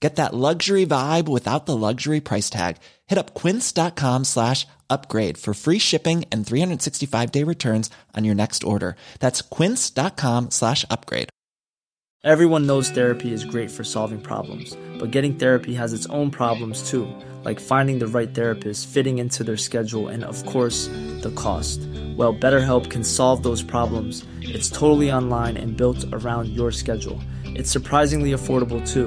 Get that luxury vibe without the luxury price tag. Hit up quince.com slash upgrade for free shipping and 365 day returns on your next order. That's quince.com slash upgrade. Everyone knows therapy is great for solving problems, but getting therapy has its own problems too, like finding the right therapist, fitting into their schedule, and of course, the cost. Well, BetterHelp can solve those problems. It's totally online and built around your schedule. It's surprisingly affordable too.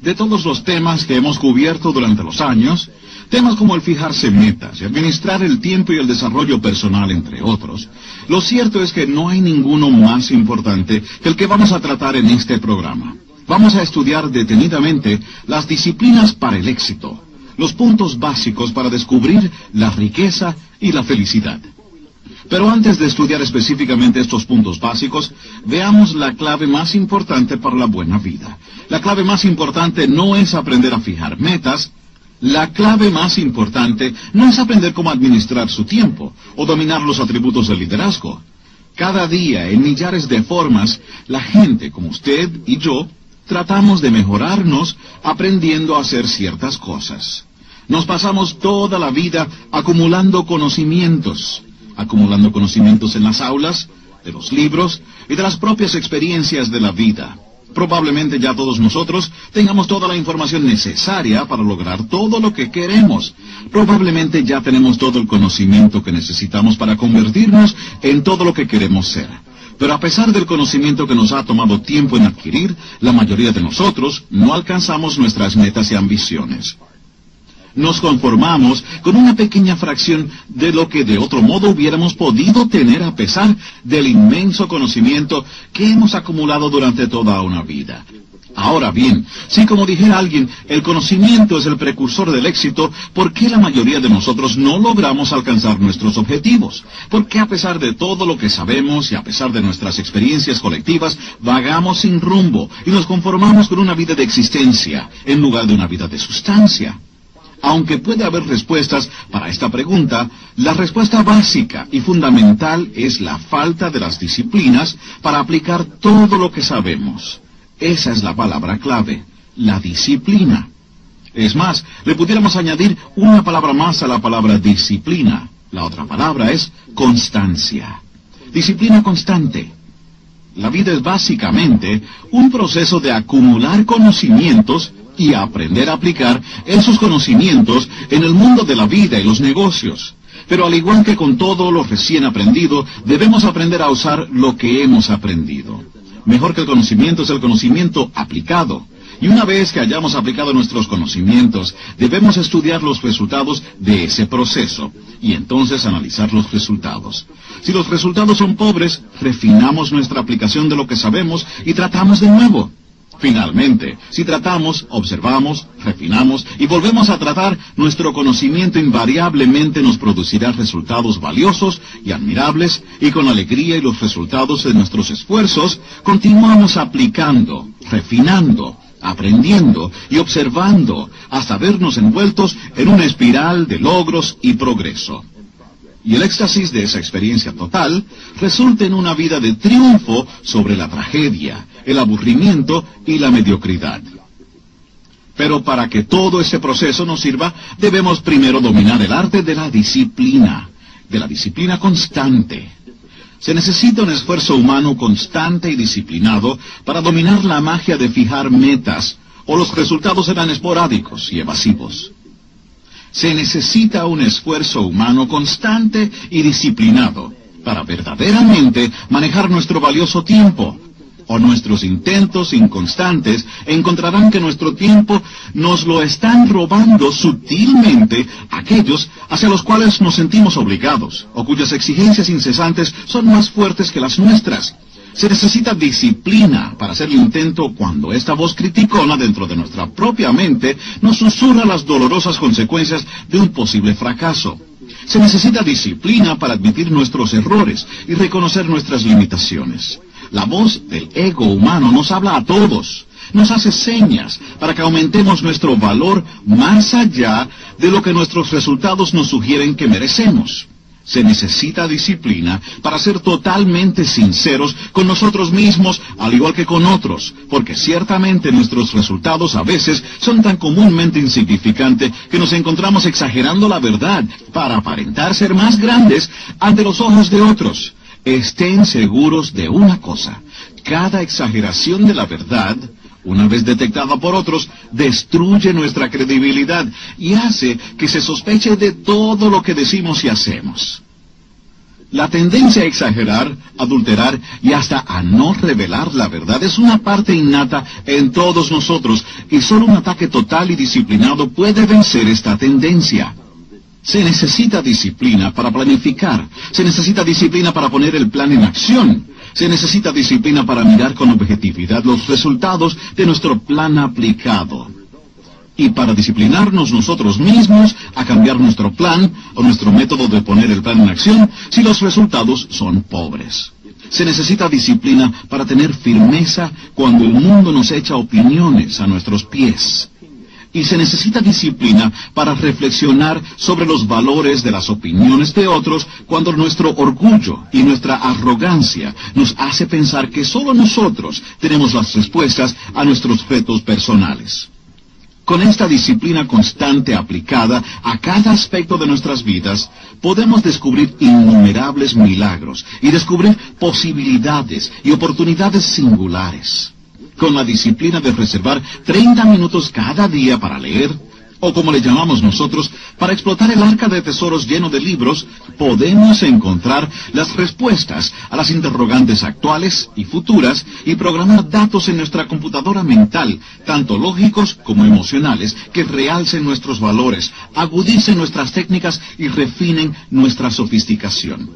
De todos los temas que hemos cubierto durante los años, temas como el fijarse metas y administrar el tiempo y el desarrollo personal, entre otros, lo cierto es que no hay ninguno más importante que el que vamos a tratar en este programa. Vamos a estudiar detenidamente las disciplinas para el éxito, los puntos básicos para descubrir la riqueza y la felicidad. Pero antes de estudiar específicamente estos puntos básicos, veamos la clave más importante para la buena vida. La clave más importante no es aprender a fijar metas, la clave más importante no es aprender cómo administrar su tiempo o dominar los atributos del liderazgo. Cada día, en millares de formas, la gente como usted y yo tratamos de mejorarnos aprendiendo a hacer ciertas cosas. Nos pasamos toda la vida acumulando conocimientos, acumulando conocimientos en las aulas, de los libros y de las propias experiencias de la vida. Probablemente ya todos nosotros tengamos toda la información necesaria para lograr todo lo que queremos. Probablemente ya tenemos todo el conocimiento que necesitamos para convertirnos en todo lo que queremos ser. Pero a pesar del conocimiento que nos ha tomado tiempo en adquirir, la mayoría de nosotros no alcanzamos nuestras metas y ambiciones nos conformamos con una pequeña fracción de lo que de otro modo hubiéramos podido tener a pesar del inmenso conocimiento que hemos acumulado durante toda una vida. Ahora bien, si como dijera alguien, el conocimiento es el precursor del éxito, ¿por qué la mayoría de nosotros no logramos alcanzar nuestros objetivos? ¿Por qué a pesar de todo lo que sabemos y a pesar de nuestras experiencias colectivas, vagamos sin rumbo y nos conformamos con una vida de existencia en lugar de una vida de sustancia? Aunque puede haber respuestas para esta pregunta, la respuesta básica y fundamental es la falta de las disciplinas para aplicar todo lo que sabemos. Esa es la palabra clave, la disciplina. Es más, le pudiéramos añadir una palabra más a la palabra disciplina. La otra palabra es constancia. Disciplina constante. La vida es básicamente un proceso de acumular conocimientos y aprender a aplicar esos conocimientos en el mundo de la vida y los negocios. Pero al igual que con todo lo recién aprendido, debemos aprender a usar lo que hemos aprendido. Mejor que el conocimiento es el conocimiento aplicado. Y una vez que hayamos aplicado nuestros conocimientos, debemos estudiar los resultados de ese proceso y entonces analizar los resultados. Si los resultados son pobres, refinamos nuestra aplicación de lo que sabemos y tratamos de nuevo. Finalmente, si tratamos, observamos, refinamos y volvemos a tratar, nuestro conocimiento invariablemente nos producirá resultados valiosos y admirables y con alegría y los resultados de nuestros esfuerzos continuamos aplicando, refinando, aprendiendo y observando hasta vernos envueltos en una espiral de logros y progreso. Y el éxtasis de esa experiencia total resulta en una vida de triunfo sobre la tragedia, el aburrimiento y la mediocridad. Pero para que todo ese proceso nos sirva, debemos primero dominar el arte de la disciplina, de la disciplina constante. Se necesita un esfuerzo humano constante y disciplinado para dominar la magia de fijar metas, o los resultados serán esporádicos y evasivos. Se necesita un esfuerzo humano constante y disciplinado para verdaderamente manejar nuestro valioso tiempo, o nuestros intentos inconstantes encontrarán que nuestro tiempo nos lo están robando sutilmente aquellos hacia los cuales nos sentimos obligados, o cuyas exigencias incesantes son más fuertes que las nuestras. Se necesita disciplina para hacer el intento cuando esta voz criticona dentro de nuestra propia mente nos susurra las dolorosas consecuencias de un posible fracaso. Se necesita disciplina para admitir nuestros errores y reconocer nuestras limitaciones. La voz del ego humano nos habla a todos, nos hace señas para que aumentemos nuestro valor más allá de lo que nuestros resultados nos sugieren que merecemos. Se necesita disciplina para ser totalmente sinceros con nosotros mismos, al igual que con otros, porque ciertamente nuestros resultados a veces son tan comúnmente insignificantes que nos encontramos exagerando la verdad para aparentar ser más grandes ante los ojos de otros. Estén seguros de una cosa, cada exageración de la verdad, una vez detectada por otros, destruye nuestra credibilidad y hace que se sospeche de todo lo que decimos y hacemos. La tendencia a exagerar, adulterar y hasta a no revelar la verdad es una parte innata en todos nosotros y solo un ataque total y disciplinado puede vencer esta tendencia. Se necesita disciplina para planificar. Se necesita disciplina para poner el plan en acción. Se necesita disciplina para mirar con objetividad los resultados de nuestro plan aplicado. Y para disciplinarnos nosotros mismos a cambiar nuestro plan o nuestro método de poner el plan en acción si los resultados son pobres. Se necesita disciplina para tener firmeza cuando el mundo nos echa opiniones a nuestros pies y se necesita disciplina para reflexionar sobre los valores de las opiniones de otros cuando nuestro orgullo y nuestra arrogancia nos hace pensar que solo nosotros tenemos las respuestas a nuestros retos personales. Con esta disciplina constante aplicada a cada aspecto de nuestras vidas, podemos descubrir innumerables milagros y descubrir posibilidades y oportunidades singulares con la disciplina de reservar 30 minutos cada día para leer, o como le llamamos nosotros, para explotar el arca de tesoros lleno de libros, podemos encontrar las respuestas a las interrogantes actuales y futuras y programar datos en nuestra computadora mental, tanto lógicos como emocionales, que realcen nuestros valores, agudicen nuestras técnicas y refinen nuestra sofisticación.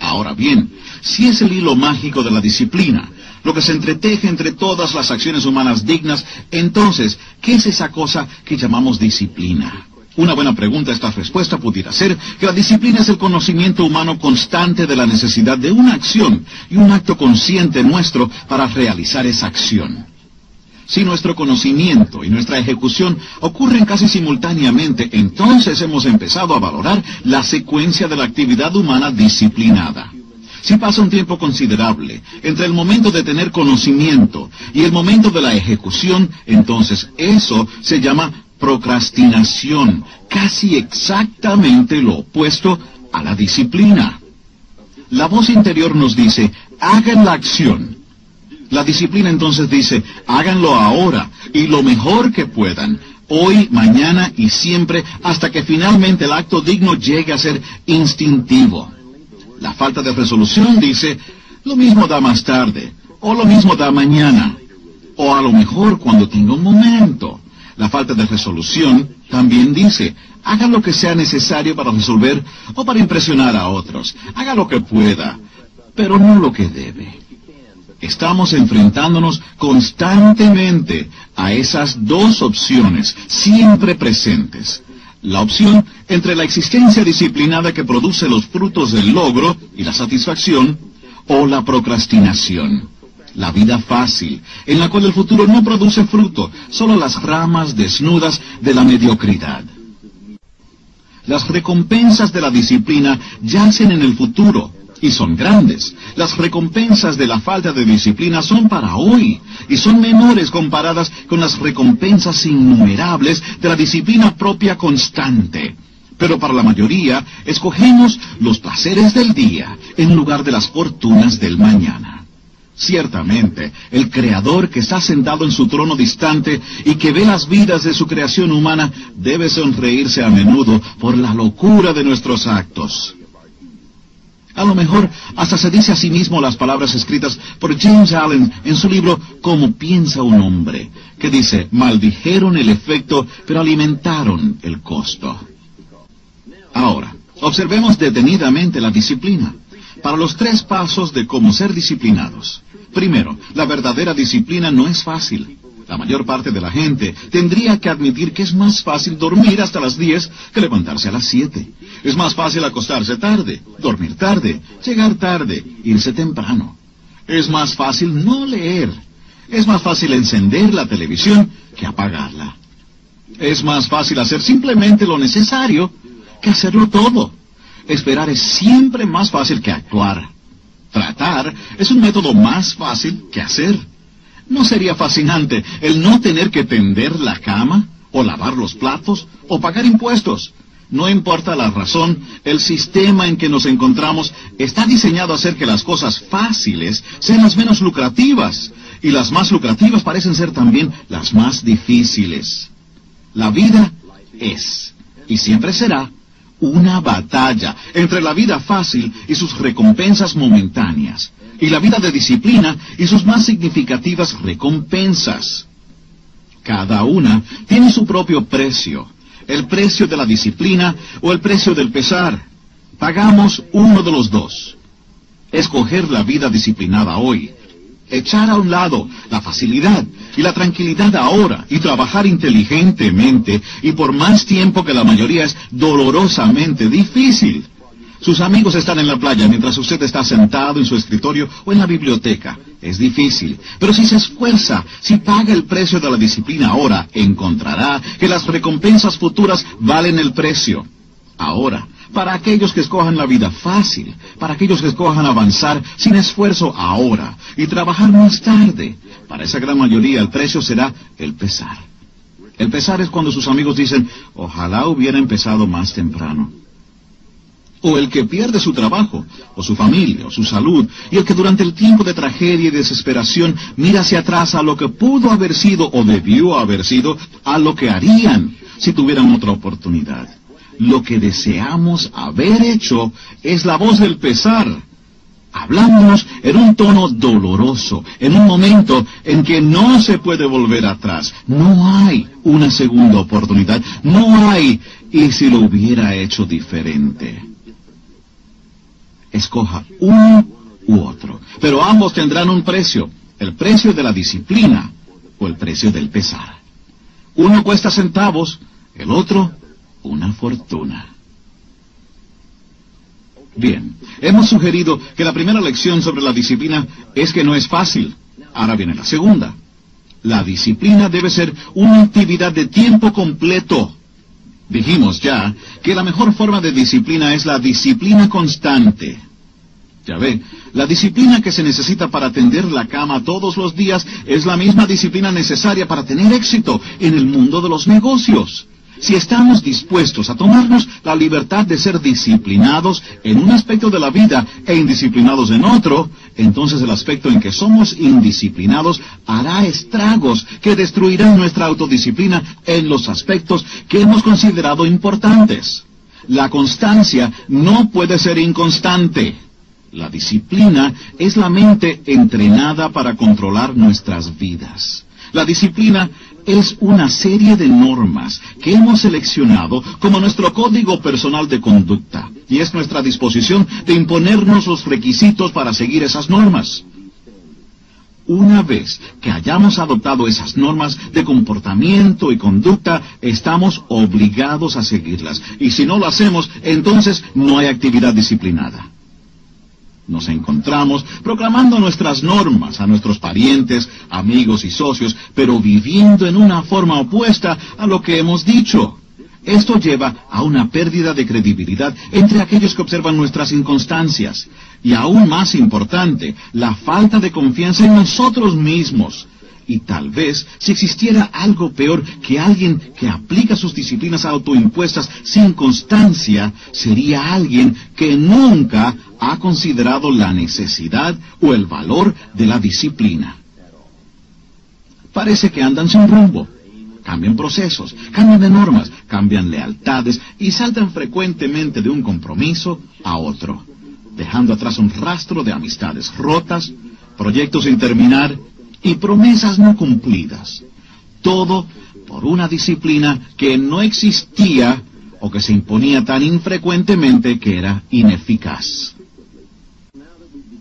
Ahora bien, si es el hilo mágico de la disciplina, lo que se entreteje entre todas las acciones humanas dignas, entonces, ¿qué es esa cosa que llamamos disciplina? Una buena pregunta a esta respuesta pudiera ser que la disciplina es el conocimiento humano constante de la necesidad de una acción y un acto consciente nuestro para realizar esa acción. Si nuestro conocimiento y nuestra ejecución ocurren casi simultáneamente, entonces hemos empezado a valorar la secuencia de la actividad humana disciplinada. Si pasa un tiempo considerable entre el momento de tener conocimiento y el momento de la ejecución, entonces eso se llama procrastinación, casi exactamente lo opuesto a la disciplina. La voz interior nos dice, hagan la acción. La disciplina entonces dice, háganlo ahora y lo mejor que puedan, hoy, mañana y siempre, hasta que finalmente el acto digno llegue a ser instintivo. La falta de resolución dice, lo mismo da más tarde, o lo mismo da mañana, o a lo mejor cuando tenga un momento. La falta de resolución también dice, haga lo que sea necesario para resolver o para impresionar a otros. Haga lo que pueda, pero no lo que debe. Estamos enfrentándonos constantemente a esas dos opciones, siempre presentes la opción entre la existencia disciplinada que produce los frutos del logro y la satisfacción, o la procrastinación, la vida fácil, en la cual el futuro no produce fruto, solo las ramas desnudas de la mediocridad. Las recompensas de la disciplina yacen en el futuro, y son grandes. Las recompensas de la falta de disciplina son para hoy y son menores comparadas con las recompensas innumerables de la disciplina propia constante. Pero para la mayoría escogemos los placeres del día en lugar de las fortunas del mañana. Ciertamente, el Creador que está sentado en su trono distante y que ve las vidas de su creación humana debe sonreírse a menudo por la locura de nuestros actos. A lo mejor hasta se dice a sí mismo las palabras escritas por James Allen en su libro Cómo piensa un hombre, que dice, maldijeron el efecto, pero alimentaron el costo. Ahora, observemos detenidamente la disciplina. Para los tres pasos de cómo ser disciplinados. Primero, la verdadera disciplina no es fácil. La mayor parte de la gente tendría que admitir que es más fácil dormir hasta las 10 que levantarse a las 7. Es más fácil acostarse tarde, dormir tarde, llegar tarde, irse temprano. Es más fácil no leer. Es más fácil encender la televisión que apagarla. Es más fácil hacer simplemente lo necesario que hacerlo todo. Esperar es siempre más fácil que actuar. Tratar es un método más fácil que hacer. ¿No sería fascinante el no tener que tender la cama, o lavar los platos, o pagar impuestos? No importa la razón, el sistema en que nos encontramos está diseñado a hacer que las cosas fáciles sean las menos lucrativas, y las más lucrativas parecen ser también las más difíciles. La vida es, y siempre será, una batalla entre la vida fácil y sus recompensas momentáneas y la vida de disciplina y sus más significativas recompensas. Cada una tiene su propio precio, el precio de la disciplina o el precio del pesar. Pagamos uno de los dos. Escoger la vida disciplinada hoy, echar a un lado la facilidad y la tranquilidad ahora y trabajar inteligentemente y por más tiempo que la mayoría es dolorosamente difícil. Sus amigos están en la playa mientras usted está sentado en su escritorio o en la biblioteca. Es difícil, pero si se esfuerza, si paga el precio de la disciplina ahora, encontrará que las recompensas futuras valen el precio. Ahora, para aquellos que escojan la vida fácil, para aquellos que escojan avanzar sin esfuerzo ahora y trabajar más tarde, para esa gran mayoría el precio será el pesar. El pesar es cuando sus amigos dicen, ojalá hubiera empezado más temprano o el que pierde su trabajo, o su familia, o su salud, y el que durante el tiempo de tragedia y desesperación mira hacia atrás a lo que pudo haber sido o debió haber sido, a lo que harían si tuvieran otra oportunidad. Lo que deseamos haber hecho es la voz del pesar, hablándonos en un tono doloroso, en un momento en que no se puede volver atrás. No hay una segunda oportunidad, no hay, y si lo hubiera hecho diferente escoja uno u otro. Pero ambos tendrán un precio, el precio de la disciplina o el precio del pesar. Uno cuesta centavos, el otro una fortuna. Bien, hemos sugerido que la primera lección sobre la disciplina es que no es fácil. Ahora viene la segunda. La disciplina debe ser una actividad de tiempo completo. Dijimos ya que la mejor forma de disciplina es la disciplina constante. Ya ve, la disciplina que se necesita para tender la cama todos los días es la misma disciplina necesaria para tener éxito en el mundo de los negocios. Si estamos dispuestos a tomarnos la libertad de ser disciplinados en un aspecto de la vida e indisciplinados en otro, entonces el aspecto en que somos indisciplinados hará estragos que destruirán nuestra autodisciplina en los aspectos que hemos considerado importantes. La constancia no puede ser inconstante. La disciplina es la mente entrenada para controlar nuestras vidas. La disciplina es una serie de normas que hemos seleccionado como nuestro código personal de conducta y es nuestra disposición de imponernos los requisitos para seguir esas normas. Una vez que hayamos adoptado esas normas de comportamiento y conducta, estamos obligados a seguirlas. Y si no lo hacemos, entonces no hay actividad disciplinada. Nos encontramos proclamando nuestras normas a nuestros parientes, amigos y socios, pero viviendo en una forma opuesta a lo que hemos dicho. Esto lleva a una pérdida de credibilidad entre aquellos que observan nuestras inconstancias. Y aún más importante, la falta de confianza en nosotros mismos. Y tal vez, si existiera algo peor que alguien que aplica sus disciplinas autoimpuestas sin constancia, sería alguien que nunca ha considerado la necesidad o el valor de la disciplina. Parece que andan sin rumbo. Cambian procesos, cambian de normas, cambian lealtades y saltan frecuentemente de un compromiso a otro dejando atrás un rastro de amistades rotas, proyectos sin terminar y promesas no cumplidas. Todo por una disciplina que no existía o que se imponía tan infrecuentemente que era ineficaz.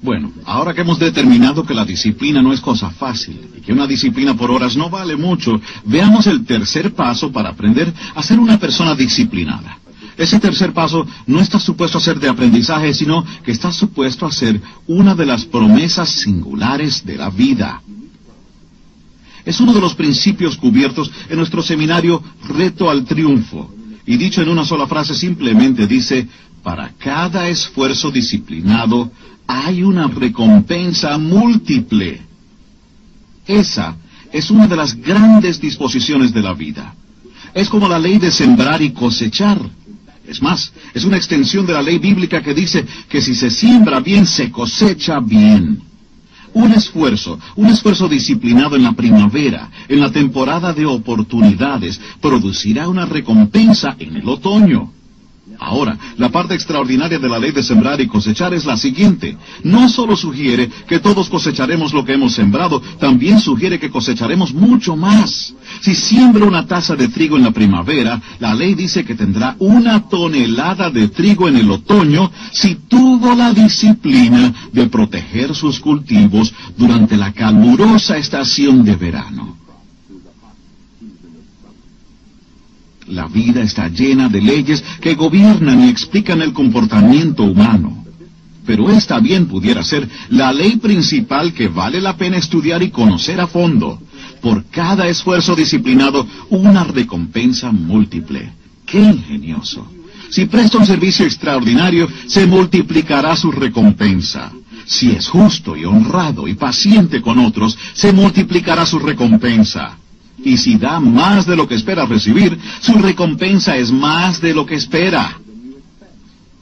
Bueno, ahora que hemos determinado que la disciplina no es cosa fácil y que una disciplina por horas no vale mucho, veamos el tercer paso para aprender a ser una persona disciplinada. Ese tercer paso no está supuesto a ser de aprendizaje, sino que está supuesto a ser una de las promesas singulares de la vida. Es uno de los principios cubiertos en nuestro seminario Reto al Triunfo. Y dicho en una sola frase simplemente dice, para cada esfuerzo disciplinado hay una recompensa múltiple. Esa es una de las grandes disposiciones de la vida. Es como la ley de sembrar y cosechar. Es más, es una extensión de la ley bíblica que dice que si se siembra bien, se cosecha bien. Un esfuerzo, un esfuerzo disciplinado en la primavera, en la temporada de oportunidades, producirá una recompensa en el otoño. Ahora, la parte extraordinaria de la ley de sembrar y cosechar es la siguiente. No solo sugiere que todos cosecharemos lo que hemos sembrado, también sugiere que cosecharemos mucho más. Si siembra una taza de trigo en la primavera, la ley dice que tendrá una tonelada de trigo en el otoño si tuvo la disciplina de proteger sus cultivos durante la calurosa estación de verano. La vida está llena de leyes que gobiernan y explican el comportamiento humano. Pero esta bien pudiera ser la ley principal que vale la pena estudiar y conocer a fondo. Por cada esfuerzo disciplinado, una recompensa múltiple. ¡Qué ingenioso! Si presta un servicio extraordinario, se multiplicará su recompensa. Si es justo y honrado y paciente con otros, se multiplicará su recompensa. Y si da más de lo que espera recibir, su recompensa es más de lo que espera.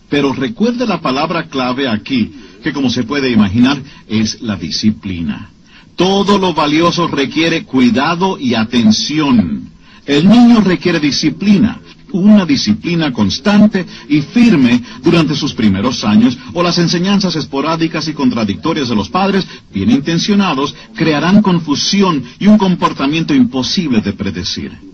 Pero recuerde la palabra clave aquí, que como se puede imaginar es la disciplina. Todo lo valioso requiere cuidado y atención. El niño requiere disciplina, una disciplina constante y firme durante sus primeros años, o las enseñanzas esporádicas y contradictorias de los padres, bien intencionados, crearán confusión y un comportamiento imposible de predecir.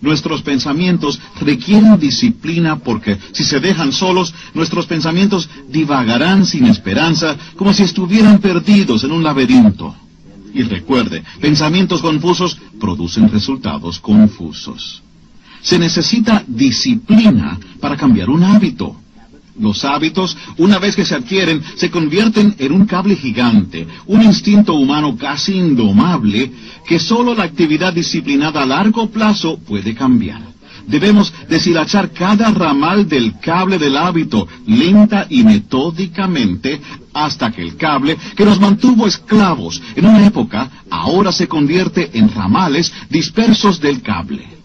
Nuestros pensamientos requieren disciplina porque si se dejan solos, nuestros pensamientos divagarán sin esperanza, como si estuvieran perdidos en un laberinto. Y recuerde, pensamientos confusos producen resultados confusos. Se necesita disciplina para cambiar un hábito. Los hábitos, una vez que se adquieren, se convierten en un cable gigante, un instinto humano casi indomable que solo la actividad disciplinada a largo plazo puede cambiar. Debemos deshilachar cada ramal del cable del hábito lenta y metódicamente hasta que el cable que nos mantuvo esclavos en una época ahora se convierte en ramales dispersos del cable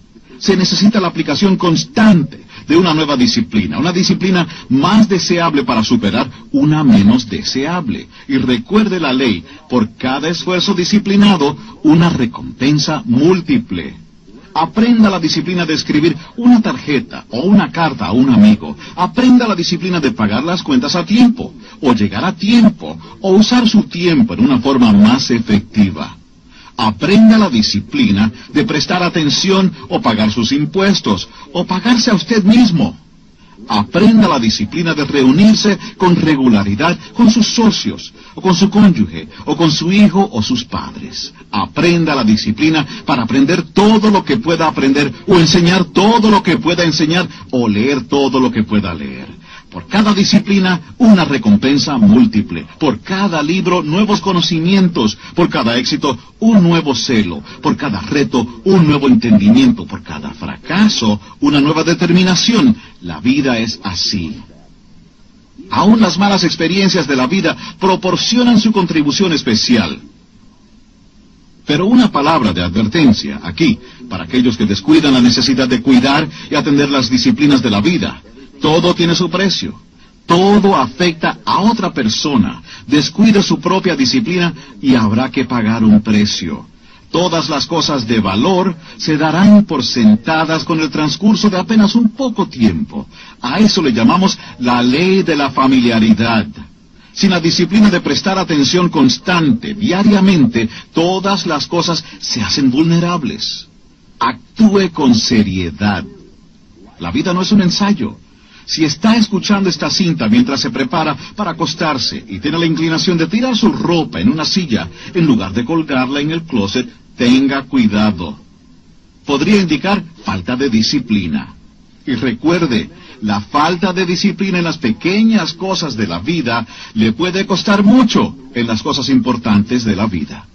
se necesita la aplicación constante de una nueva disciplina, una disciplina más deseable para superar una menos deseable. Y recuerde la ley, por cada esfuerzo disciplinado, una recompensa múltiple. Aprenda la disciplina de escribir una tarjeta o una carta a un amigo. Aprenda la disciplina de pagar las cuentas a tiempo, o llegar a tiempo, o usar su tiempo en una forma más efectiva. Aprenda la disciplina de prestar atención o pagar sus impuestos o pagarse a usted mismo. Aprenda la disciplina de reunirse con regularidad con sus socios, o con su cónyuge, o con su hijo o sus padres. Aprenda la disciplina para aprender todo lo que pueda aprender, o enseñar todo lo que pueda enseñar, o leer todo lo que pueda leer. Por cada disciplina, una recompensa múltiple. Por cada libro, nuevos conocimientos. Por cada éxito, un nuevo celo. Por cada reto, un nuevo entendimiento. Por cada fracaso, una nueva determinación. La vida es así. Aún las malas experiencias de la vida proporcionan su contribución especial. Pero una palabra de advertencia aquí, para aquellos que descuidan la necesidad de cuidar y atender las disciplinas de la vida. Todo tiene su precio. Todo afecta a otra persona. Descuida su propia disciplina y habrá que pagar un precio. Todas las cosas de valor se darán por sentadas con el transcurso de apenas un poco tiempo. A eso le llamamos la ley de la familiaridad. Sin la disciplina de prestar atención constante, diariamente, todas las cosas se hacen vulnerables. Actúe con seriedad. La vida no es un ensayo. Si está escuchando esta cinta mientras se prepara para acostarse y tiene la inclinación de tirar su ropa en una silla en lugar de colgarla en el closet, tenga cuidado. Podría indicar falta de disciplina. Y recuerde, la falta de disciplina en las pequeñas cosas de la vida le puede costar mucho en las cosas importantes de la vida.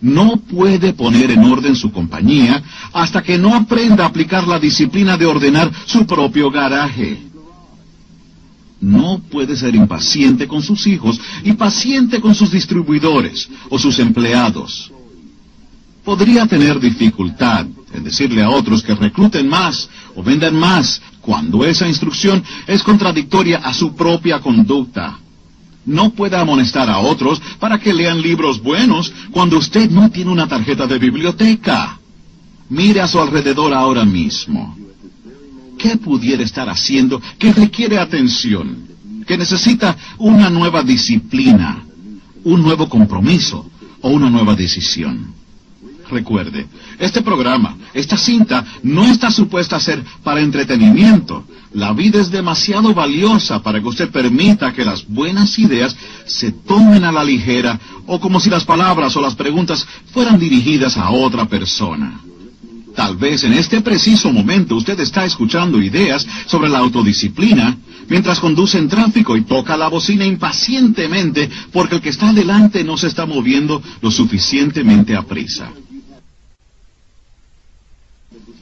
No puede poner en orden su compañía hasta que no aprenda a aplicar la disciplina de ordenar su propio garaje. No puede ser impaciente con sus hijos y paciente con sus distribuidores o sus empleados podría tener dificultad en decirle a otros que recluten más o vendan más cuando esa instrucción es contradictoria a su propia conducta. No puede amonestar a otros para que lean libros buenos cuando usted no tiene una tarjeta de biblioteca. Mire a su alrededor ahora mismo. ¿Qué pudiera estar haciendo que requiere atención? Que necesita una nueva disciplina, un nuevo compromiso o una nueva decisión. Recuerde, este programa, esta cinta, no está supuesta a ser para entretenimiento. La vida es demasiado valiosa para que usted permita que las buenas ideas se tomen a la ligera o como si las palabras o las preguntas fueran dirigidas a otra persona. Tal vez en este preciso momento usted está escuchando ideas sobre la autodisciplina mientras conduce en tráfico y toca la bocina impacientemente porque el que está adelante no se está moviendo lo suficientemente a prisa.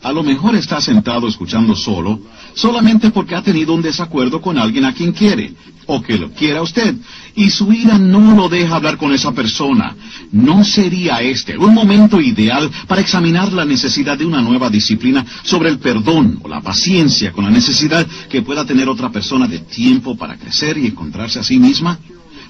A lo mejor está sentado escuchando solo, solamente porque ha tenido un desacuerdo con alguien a quien quiere, o que lo quiera usted, y su ira no lo deja hablar con esa persona. ¿No sería este un momento ideal para examinar la necesidad de una nueva disciplina sobre el perdón o la paciencia con la necesidad que pueda tener otra persona de tiempo para crecer y encontrarse a sí misma?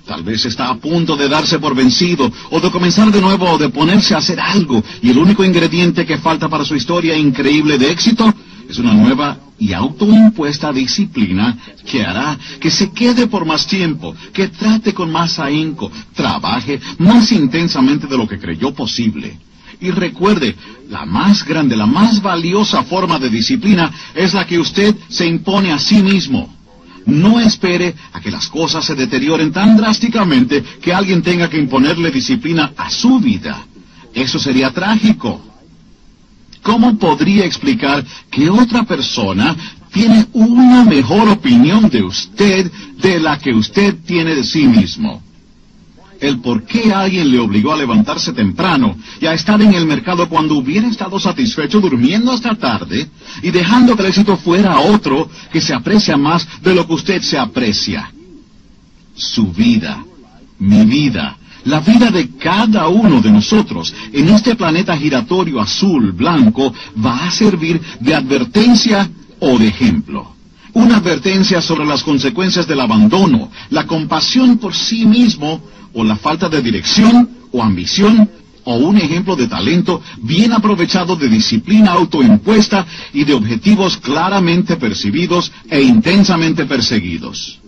Tal vez está a punto de darse por vencido, o de comenzar de nuevo, o de ponerse a hacer algo, y el único ingrediente que falta para su historia increíble de éxito es una nueva y autoimpuesta disciplina que hará que se quede por más tiempo, que trate con más ahínco, trabaje más intensamente de lo que creyó posible. Y recuerde, la más grande, la más valiosa forma de disciplina es la que usted se impone a sí mismo. No espere a que las cosas se deterioren tan drásticamente que alguien tenga que imponerle disciplina a su vida. Eso sería trágico. ¿Cómo podría explicar que otra persona tiene una mejor opinión de usted de la que usted tiene de sí mismo? El por qué alguien le obligó a levantarse temprano y a estar en el mercado cuando hubiera estado satisfecho durmiendo hasta tarde y dejando que el éxito fuera otro que se aprecia más de lo que usted se aprecia. Su vida, mi vida, la vida de cada uno de nosotros en este planeta giratorio azul, blanco, va a servir de advertencia o de ejemplo. Una advertencia sobre las consecuencias del abandono, la compasión por sí mismo o la falta de dirección o ambición o un ejemplo de talento bien aprovechado de disciplina autoimpuesta y de objetivos claramente percibidos e intensamente perseguidos.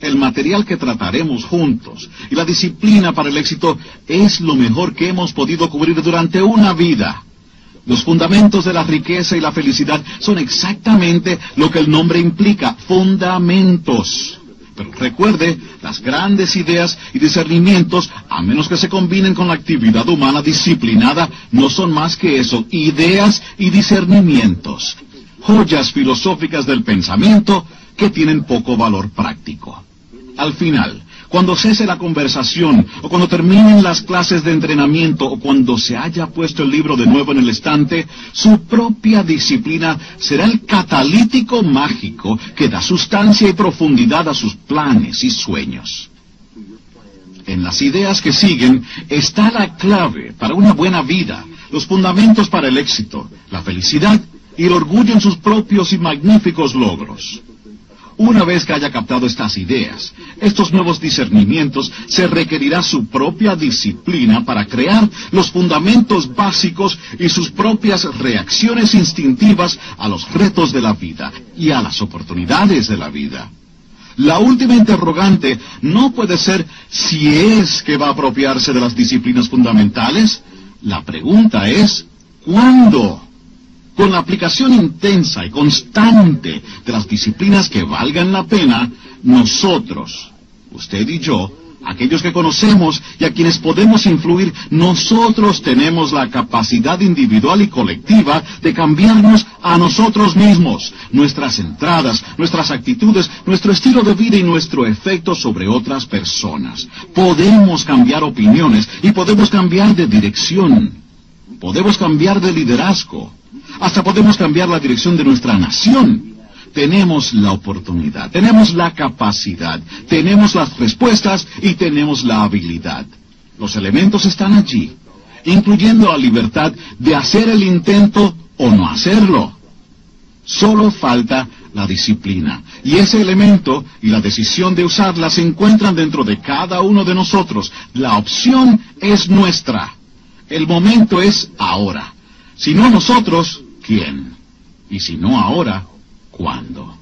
El material que trataremos juntos y la disciplina para el éxito es lo mejor que hemos podido cubrir durante una vida. Los fundamentos de la riqueza y la felicidad son exactamente lo que el nombre implica, fundamentos. Pero recuerde, las grandes ideas y discernimientos, a menos que se combinen con la actividad humana disciplinada, no son más que eso, ideas y discernimientos. Joyas filosóficas del pensamiento que tienen poco valor práctico. Al final, cuando cese la conversación, o cuando terminen las clases de entrenamiento, o cuando se haya puesto el libro de nuevo en el estante, su propia disciplina será el catalítico mágico que da sustancia y profundidad a sus planes y sueños. En las ideas que siguen está la clave para una buena vida, los fundamentos para el éxito, la felicidad y el orgullo en sus propios y magníficos logros. Una vez que haya captado estas ideas, estos nuevos discernimientos, se requerirá su propia disciplina para crear los fundamentos básicos y sus propias reacciones instintivas a los retos de la vida y a las oportunidades de la vida. La última interrogante no puede ser si es que va a apropiarse de las disciplinas fundamentales. La pregunta es, ¿cuándo? Con la aplicación intensa y constante de las disciplinas que valgan la pena, nosotros, usted y yo, aquellos que conocemos y a quienes podemos influir, nosotros tenemos la capacidad individual y colectiva de cambiarnos a nosotros mismos, nuestras entradas, nuestras actitudes, nuestro estilo de vida y nuestro efecto sobre otras personas. Podemos cambiar opiniones y podemos cambiar de dirección. Podemos cambiar de liderazgo. Hasta podemos cambiar la dirección de nuestra nación. Tenemos la oportunidad, tenemos la capacidad, tenemos las respuestas y tenemos la habilidad. Los elementos están allí, incluyendo la libertad de hacer el intento o no hacerlo. Solo falta la disciplina. Y ese elemento y la decisión de usarla se encuentran dentro de cada uno de nosotros. La opción es nuestra. El momento es ahora. Si no nosotros, ¿quién? Y si no ahora, ¿cuándo?